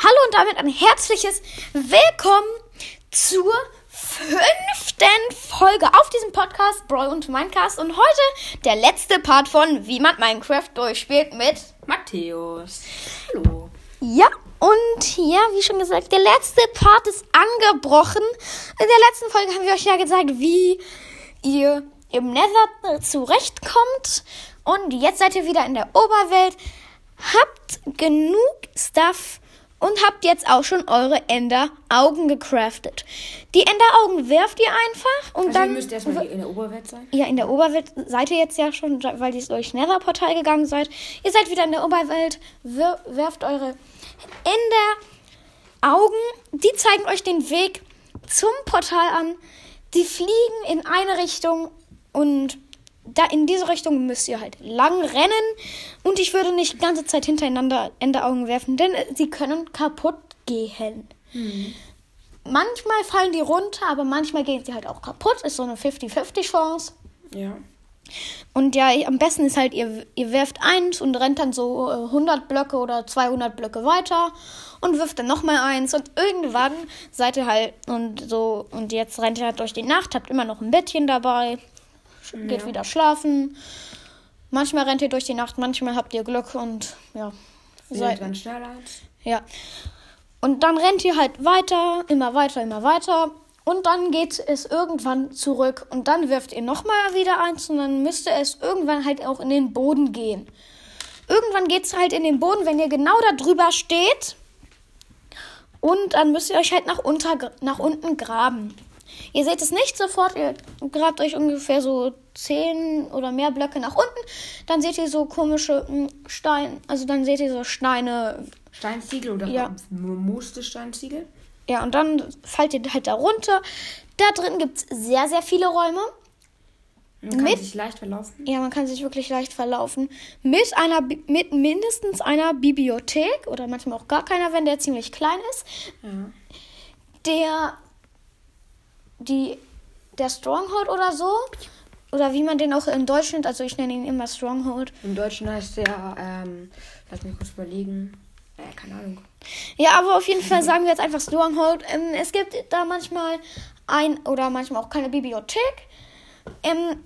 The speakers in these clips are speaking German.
Hallo und damit ein herzliches Willkommen zur fünften Folge auf diesem Podcast Brawl und Minecast und heute der letzte Part von Wie man Minecraft durchspielt mit Matthäus. Hallo. Ja, und ja, wie schon gesagt, der letzte Part ist angebrochen. In der letzten Folge haben wir euch ja gesagt, wie ihr im Nether zurechtkommt. Und jetzt seid ihr wieder in der Oberwelt. Habt genug Stuff und habt jetzt auch schon eure Ender-Augen gecraftet. Die Ender-Augen werft ihr einfach und Also dann. ihr müsst erstmal in der Oberwelt sein. Ja, in der Oberwelt seid ihr jetzt ja schon, weil ihr durch Nether-Portal gegangen seid. Ihr seid wieder in der Oberwelt, werft eure Ender-Augen. Die zeigen euch den Weg zum Portal an. Die fliegen in eine Richtung und da in diese Richtung müsst ihr halt lang rennen. Und ich würde nicht die ganze Zeit hintereinander Enderaugen werfen, denn sie können kaputt gehen. Manchmal fallen die runter, aber manchmal gehen sie halt auch kaputt. Ist so eine 50-50 Chance. Ja. Und ja, am besten ist halt, ihr, ihr werft eins und rennt dann so äh, 100 Blöcke oder 200 Blöcke weiter und wirft dann nochmal eins. Und irgendwann seid ihr halt und so, und jetzt rennt ihr halt durch die Nacht, habt immer noch ein Bettchen dabei, geht Ja. wieder schlafen. Manchmal rennt ihr durch die Nacht, manchmal habt ihr Glück und ja. Seid Seid, ganz schnell eins. ja. Und dann rennt ihr halt weiter, immer weiter, immer weiter. Und dann geht es irgendwann zurück. Und dann wirft ihr nochmal wieder eins. Und dann müsste es irgendwann halt auch in den Boden gehen. Irgendwann geht es halt in den Boden, wenn ihr genau da drüber steht. Und dann müsst ihr euch halt nach, unter, nach unten graben. Ihr seht es nicht sofort, ihr grabt euch ungefähr so 10 oder mehr Blöcke nach unten. Dann seht ihr so komische Steine, also dann seht ihr so Steine, Steinziegel oder Ja. mooste Steinziegel? Ja, und dann fallt ihr halt da runter. Da drin gibt es sehr, sehr viele Räume. Man kann Mit- sich leicht verlaufen. Ja, man kann sich wirklich leicht verlaufen. Mit einer, mit mindestens einer Bibliothek oder manchmal auch gar keiner, wenn der ziemlich klein ist. Ja. Der, die, der Stronghold oder so. Oder wie man den auch in Deutsch nennt. Also ich nenne ihn immer Stronghold. Im Deutschen heißt der, ähm, lass mich kurz überlegen. Äh, keine Ahnung. Ja, aber auf jeden Fall sagen wir jetzt einfach Stronghold. Ähm, es gibt da manchmal ein oder manchmal auch keine Bibliothek. Ähm,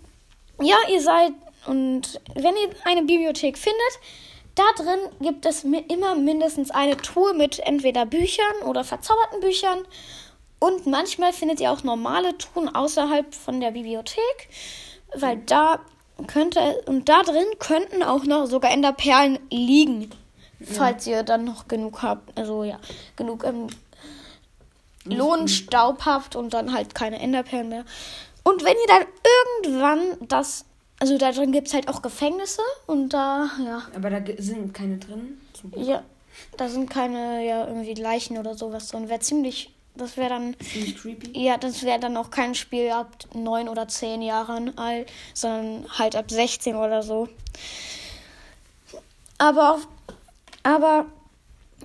ja, ihr seid und wenn ihr eine Bibliothek findet, da drin gibt es immer mindestens eine Truhe mit entweder Büchern oder verzauberten Büchern. Und manchmal findet ihr auch normale Truhen außerhalb von der Bibliothek, weil da könnte und da drin könnten auch noch sogar Enderperlen liegen, falls ihr dann noch genug habt, also ja, genug ähm, Lohnstaub habt und dann halt keine Enderperlen mehr. Und wenn ihr dann irgendwann das, also da drin gibt es halt auch Gefängnisse und da, ja, Aber da sind keine drin. Ja, da sind keine, ja, irgendwie Leichen oder sowas drin. Wäre ziemlich, das wäre dann, Ziemlich creepy. ja, das wäre dann auch kein Spiel ab neun oder zehn Jahren alt, sondern halt ab 16 oder so. Aber, aber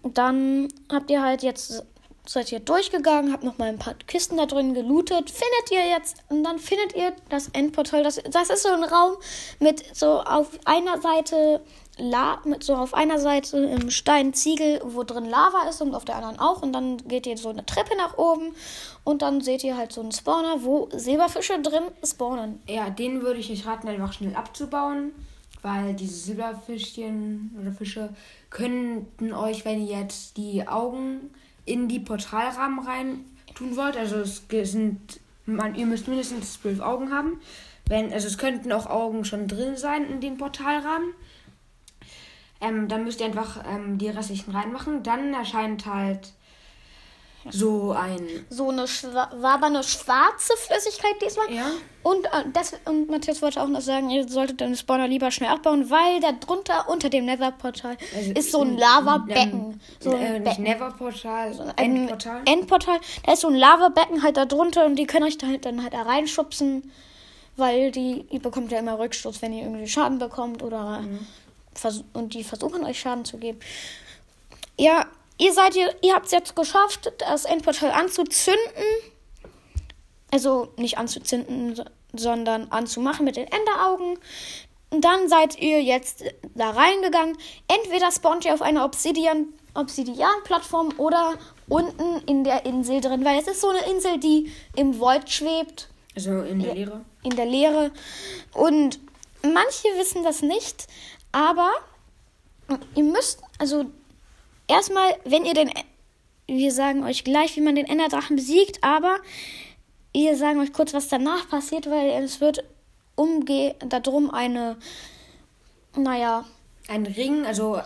dann habt ihr halt jetzt, seid ihr durchgegangen, habt noch mal ein paar Kisten da drin gelootet, findet ihr jetzt, und dann findet ihr das Endportal. Das, das ist so ein Raum mit so auf einer Seite La mit so auf einer Seite im Stein Ziegel, wo drin Lava ist und auf der anderen auch. Und dann geht ihr so eine Treppe nach oben und dann seht ihr halt so einen Spawner, wo Silberfische drin spawnen. Ja, den würde ich euch raten, einfach schnell abzubauen. Weil diese Silberfischchen oder Fische könnten euch, wenn ihr jetzt die Augen in die Portalrahmen rein tun wollt, also es sind, man, ihr müsst mindestens zwölf Augen haben. Wenn, also es könnten auch Augen schon drin sein in den Portalrahmen. Ähm, dann müsst ihr einfach ähm, die restlichen reinmachen. Dann erscheint halt so ein. So eine schwa wabernde schwarze Flüssigkeit diesmal. Ja. Und, äh, das, und Matthias wollte auch noch sagen, ihr solltet den Spawner lieber schnell abbauen, weil da drunter unter dem Nether-Portal Also, ist so ein Lavabecken. so äh, ein nicht Becken. Neverportal, ein Endportal. Endportal. Da ist so ein Lavabecken halt da drunter und die können euch da halt dann halt da reinschubsen, weil die, ihr bekommt ja immer Rückstoß, wenn ihr irgendwie Schaden bekommt oder vers und die versuchen euch Schaden zu geben. Ja, ihr seid ihr, ihr habt es jetzt geschafft, das Endportal anzuzünden. Also nicht anzuzünden, so- sondern anzumachen mit den Enderaugen. Und dann seid ihr jetzt da reingegangen. Entweder spawnt ihr auf einer Obsidian Obsidian-Plattform oder unten in der Insel drin, weil es ist so eine Insel, die im Void schwebt. Also in der Leere. In der Leere. Und manche wissen das nicht, aber ihr müsst, also erstmal, wenn ihr den, wir sagen euch gleich, wie man den Enderdrachen besiegt, aber wir sagen euch kurz, was danach passiert, weil es wird umge darum eine, naja, ein Ring, also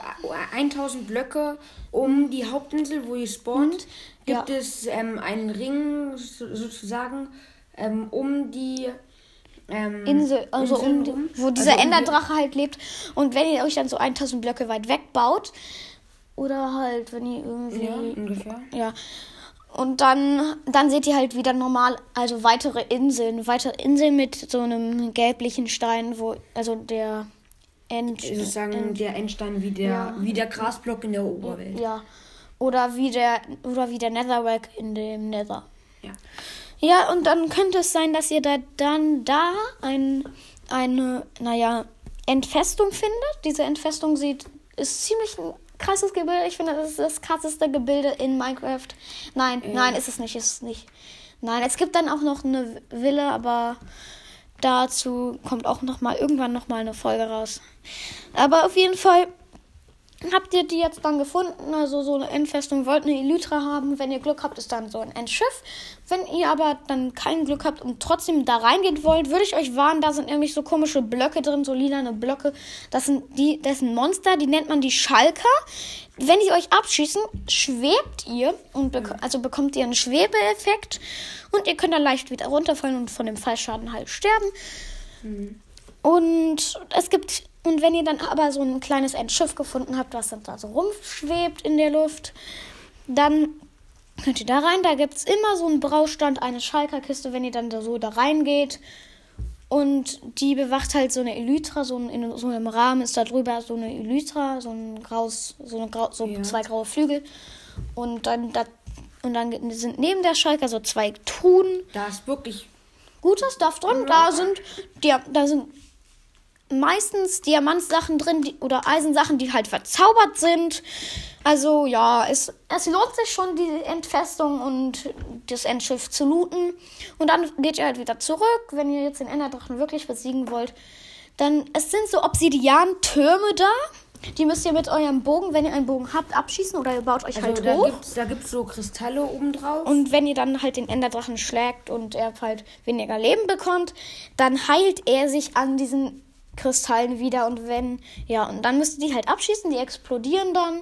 1000 Blöcke um die Hauptinsel, wo ihr spawnt, gibt Ja. es ähm, einen Ring so- sozusagen ähm, um die ähm, Insel, also Insel um die, wo dieser Also um die- Enderdrache halt lebt. Und wenn ihr euch dann so 1000 Blöcke weit wegbaut, oder halt, wenn ihr irgendwie. Ja, ungefähr. Ja. Und dann, dann seht ihr halt wieder normal, also weitere Inseln, weitere Inseln mit so einem gelblichen Stein, wo, also der End, Sozusagen der Endstein wie der, Ja. wie der Grasblock in der Oberwelt. ja. Oder wie der, oder wie der Netherrack in dem Nether. Ja. Ja, und dann könnte es sein, dass ihr da dann da ein, eine, naja, Entfestung findet. Diese Entfestung sieht, ist ziemlich krasses Gebilde. Ich finde, das ist das krasseste Gebilde in Minecraft. Nein, nein, ist es nicht, ist es nicht. Nein, es gibt dann auch noch eine Villa, aber dazu kommt auch noch mal irgendwann noch mal eine Folge raus. Aber auf jeden Fall habt ihr die jetzt dann gefunden, also so eine Endfestung, wollt eine Elytra haben. Wenn ihr Glück habt, ist dann so ein Endschiff. Wenn ihr aber dann kein Glück habt und trotzdem da reingehen wollt, würde ich euch warnen, da sind nämlich so komische Blöcke drin, so lilane Blöcke. Das sind die, das sind Monster, die nennt man die Schalker. Wenn die euch abschießen, schwebt ihr und bek also bekommt ihr einen Schwebeeffekt und ihr könnt dann leicht wieder runterfallen und von dem Fallschaden halt sterben. Und es gibt, und wenn ihr dann aber so ein kleines Endschiff gefunden habt, was dann da so rumschwebt in der Luft, dann könnt ihr da rein. Da gibt es immer so einen Braustand, eine Schalkerkiste, wenn ihr dann da so da reingeht. Und die bewacht halt so eine Elytra, so ein, in so einem Rahmen ist da drüber so eine Elytra, so ein graues, so, eine grau, so Ja. zwei graue Flügel. Und dann, da, und dann sind neben der Schalker so zwei Truhen Da ist wirklich guter Stuff drin. Da sind, Dia da sind meistens Diamantsachen drin die, oder Eisensachen, die halt verzaubert sind. Also ja, es, es lohnt sich schon, die Entfestung und das Endschiff zu looten. Und dann geht ihr halt wieder zurück, wenn ihr jetzt den Enderdrachen wirklich besiegen wollt. Dann, es sind so Obsidian-Türme da. Die müsst ihr mit eurem Bogen, wenn ihr einen Bogen habt, abschießen oder ihr baut euch Also halt da hoch. gibt's, da gibt's so Kristalle oben drauf. Und wenn ihr dann halt den Enderdrachen schlägt und er halt weniger Leben bekommt, dann heilt er sich an diesen Kristallen wieder. Und wenn, ja, und dann müsst ihr die halt abschießen, die explodieren dann.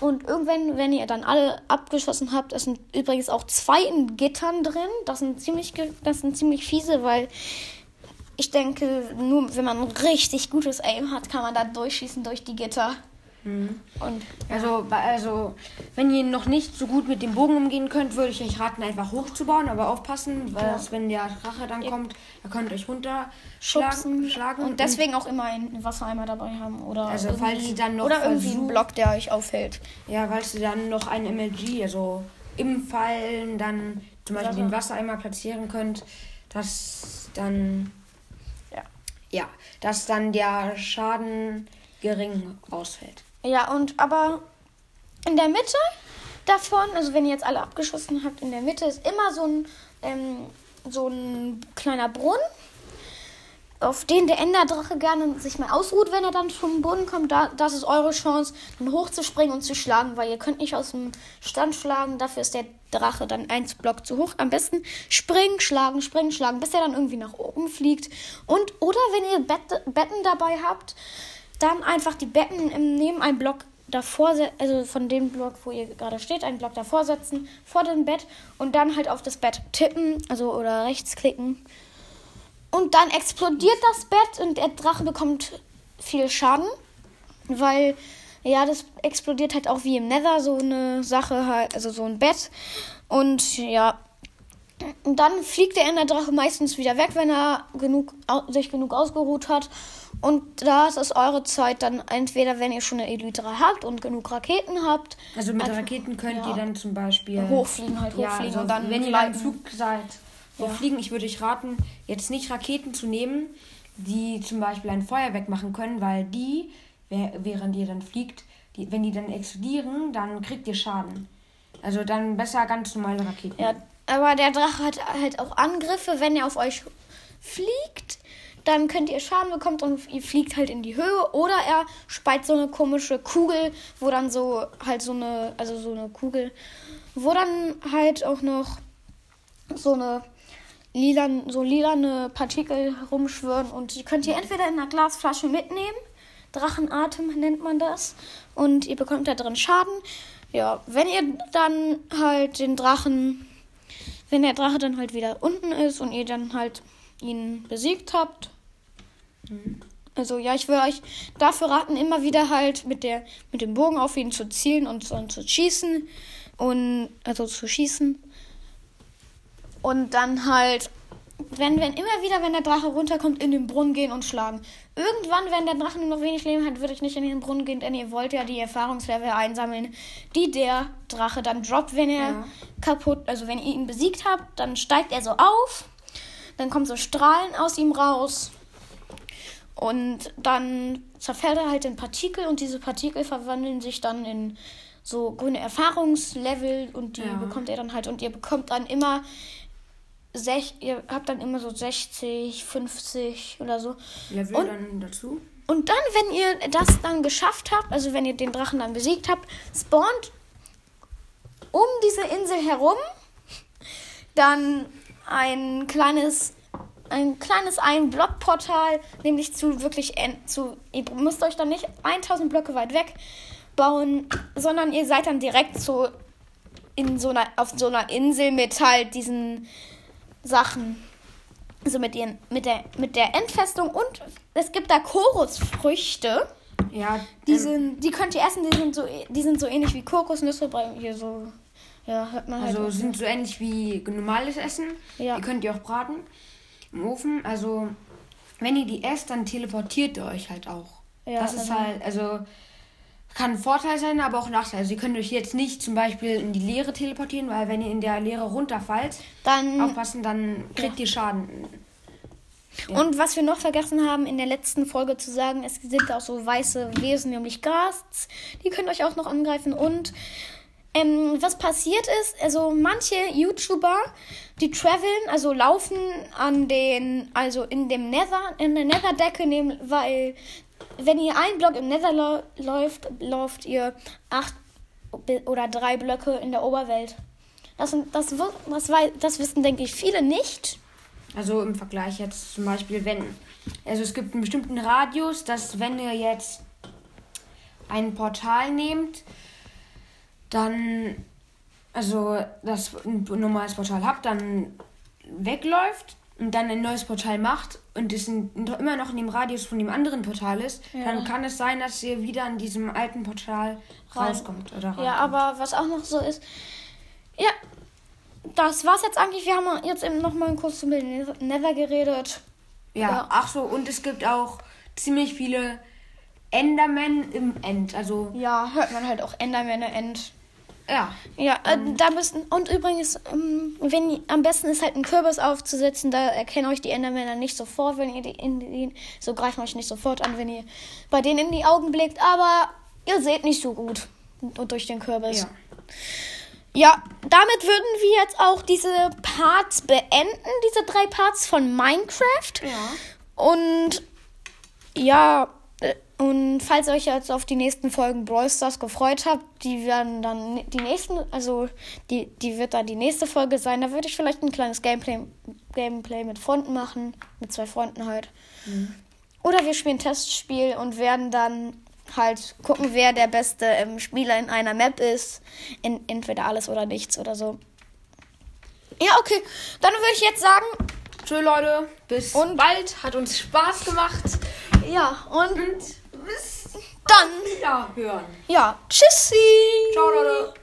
Und irgendwann, wenn ihr dann alle abgeschossen habt, es sind übrigens auch zwei in Gittern drin. Das sind ziemlich, das sind ziemlich fiese, weil ich denke, nur wenn man richtig gutes Aim hat, kann man da durchschießen durch die Gitter. Und Also, also, wenn ihr noch nicht so gut mit dem Bogen umgehen könnt, würde ich euch raten, einfach hochzubauen, aber aufpassen, weil das, wenn der Drache dann kommt, er könnt euch runterschlagen. Schlagen und deswegen auch immer einen Wassereimer dabei haben oder Also, falls sie dann noch oder irgendwie einen Block, der euch aufhält. Ja, weil du dann noch ein MLG, also im Fallen dann zum Beispiel Wasser. den Wassereimer platzieren könnt, dass dann Ja. ja, dass dann der Schaden gering ausfällt. Ja, und aber in der Mitte davon, also wenn ihr jetzt alle abgeschossen habt, in der Mitte ist immer so ein, ähm, so ein kleiner Brunnen, auf den der Enderdrache gerne sich mal ausruht, wenn er dann vom Boden kommt. Da, das ist eure Chance, dann hochzuspringen und zu schlagen, weil ihr könnt nicht aus dem Stand schlagen. Dafür ist der Drache dann eins Block zu hoch. Am besten springen, schlagen, springen, schlagen, bis er dann irgendwie nach oben fliegt. Und oder wenn ihr Bett, Betten dabei habt, dann einfach die Betten im, neben einem Block davor, also von dem Block, wo ihr gerade steht, einen Block davor setzen, vor dem Bett und dann halt auf das Bett tippen, also oder rechts klicken. Und dann explodiert das Bett und der Drache bekommt viel Schaden, weil ja, das explodiert halt auch wie im Nether so eine Sache halt, also so ein Bett und ja, und dann fliegt der Enderdrache meistens wieder weg, wenn er genug, sich genug ausgeruht hat. Und das ist eure Zeit dann entweder, wenn ihr schon eine Elytra habt und genug Raketen habt, Also mit Einfach- Raketen könnt ja. ihr dann zum Beispiel hochfliegen, halt Ja, hochfliegen also und dann wenn ihr gleiten. Flug seid, hochfliegen, ich würde euch raten, jetzt nicht Raketen zu nehmen, die zum Beispiel ein Feuer wegmachen können, weil die, während ihr dann fliegt, die, wenn die dann explodieren, dann kriegt ihr Schaden. Also dann besser ganz normale Raketen. Ja, aber der Drache hat halt auch Angriffe, wenn er auf euch fliegt. Dann könnt ihr Schaden bekommen und ihr fliegt halt in die Höhe. Oder er speit so eine komische Kugel, wo dann so halt so eine, also so eine Kugel, wo dann halt auch noch so eine lilan, so lilane Partikel rumschwirren und die könnt ihr entweder in einer Glasflasche mitnehmen. Drachenatem nennt man das. Und ihr bekommt da drin Schaden. Ja, wenn ihr dann halt den Drachen, wenn der Drache dann halt wieder unten ist und ihr dann halt ihn besiegt habt. Also ja, ich will euch dafür raten, immer wieder halt mit der mit dem Bogen auf ihn zu zielen und, und zu schießen und also zu schießen und dann halt wenn, wenn immer wieder, wenn der Drache runterkommt, in den Brunnen gehen und schlagen. Irgendwann, wenn der Drache nur noch wenig Leben hat, würde ich nicht in den Brunnen gehen, denn ihr wollt ja die Erfahrungslevel einsammeln, die der Drache dann droppt, wenn er Ja. kaputt, also wenn ihr ihn besiegt habt, dann steigt er so auf, dann kommen so Strahlen aus ihm raus und dann zerfällt er halt in Partikel und diese Partikel verwandeln sich dann in so grüne Erfahrungslevel und die Ja. bekommt ihr dann halt und ihr bekommt dann immer sech, ihr habt dann immer so 60, 50 oder so. Level Und- dann dazu. Und dann, wenn ihr das dann geschafft habt, also wenn ihr den Drachen dann besiegt habt, spawnt um diese Insel herum dann ein kleines ein kleines Ein-Block-Portal, nämlich zu wirklich zu ihr müsst euch dann nicht 1000 Blöcke weit weg bauen, sondern ihr seid dann direkt so in so einer auf so einer Insel mit halt diesen Sachen also mit, ihren, mit, der, mit der Endfestung und es gibt da Chorusfrüchte. Ja, Die, ähm, sind, die könnt ihr essen, die sind so, die sind so ähnlich wie Kokosnüsse bei hier so. Ja, hört man halt. also sind so ähnlich wie normales Essen. Ja. Die könnt ihr auch braten im Ofen. Also wenn ihr die esst, dann teleportiert ihr euch halt auch. Ja, das ist also- halt, also kann ein Vorteil sein, aber auch ein Nachteil. Also ihr könnt euch jetzt nicht zum Beispiel in die Leere teleportieren, weil wenn ihr in der Leere runterfallt, Dann, aufpassen, dann kriegt ihr Schaden. Und was wir noch vergessen haben, in der letzten Folge zu sagen, es sind auch so weiße Wesen, nämlich Ghasts. Die könnt euch auch noch angreifen. Und ähm, was passiert ist, also manche YouTuber, die traveln, also laufen an den, also in dem Nether, in der Netherdecke, nehmen, weil wenn ihr einen Block im Nether lau- läuft, lauft ihr acht oder drei Blöcke in der Oberwelt. Das, das, das, das wissen, denke ich, viele nicht. Also im Vergleich jetzt zum Beispiel, wenn. Also es gibt einen bestimmten Radius, dass wenn ihr jetzt ein Portal nehmt, dann. Also das ein normales Portal habt, dann wegläuft und dann ein neues Portal macht und es immer noch in dem Radius von dem anderen Portal ist, Ja. dann kann es sein, dass ihr wieder an diesem alten Portal rauskommt. Oder Ja, aber was auch noch so ist. Ja, das war's jetzt eigentlich. Wir haben jetzt eben noch mal kurz über Nether geredet. Ja, Ja. ach so, und es gibt auch ziemlich viele Endermen im End. Also, Ja, hört man halt auch Enderman End. Ja. Ja, äh, da müssen. Und übrigens, ähm, wenn am besten ist halt ein Kürbis aufzusetzen, da erkennen euch die Endermänner nicht sofort, wenn ihr die in die. So greifen euch nicht sofort an, wenn ihr bei denen in die Augen blickt, aber ihr seht nicht so gut. Und durch den Kürbis. Ja. Ja, damit würden wir jetzt auch diese Parts beenden, diese drei Parts von Minecraft. Ja. Und ja, und falls ihr euch jetzt auf die nächsten Folgen Brawl Stars gefreut habt, die werden dann die nächsten, also die, die wird dann die nächste Folge sein. Da würde ich vielleicht ein kleines Gameplay, Gameplay mit Freunden machen, mit zwei Freunden halt. Oder wir spielen Testspiel und werden dann halt gucken, wer der beste ähm, Spieler in einer Map ist. In, entweder alles oder nichts oder so. Ja, okay. Dann würde ich jetzt sagen, Tschö, Leute. Bis Und- bald. Hat uns Spaß gemacht. ja, und Und bis dann, wieder hören. ja, tschüssi. Ciao, Leute.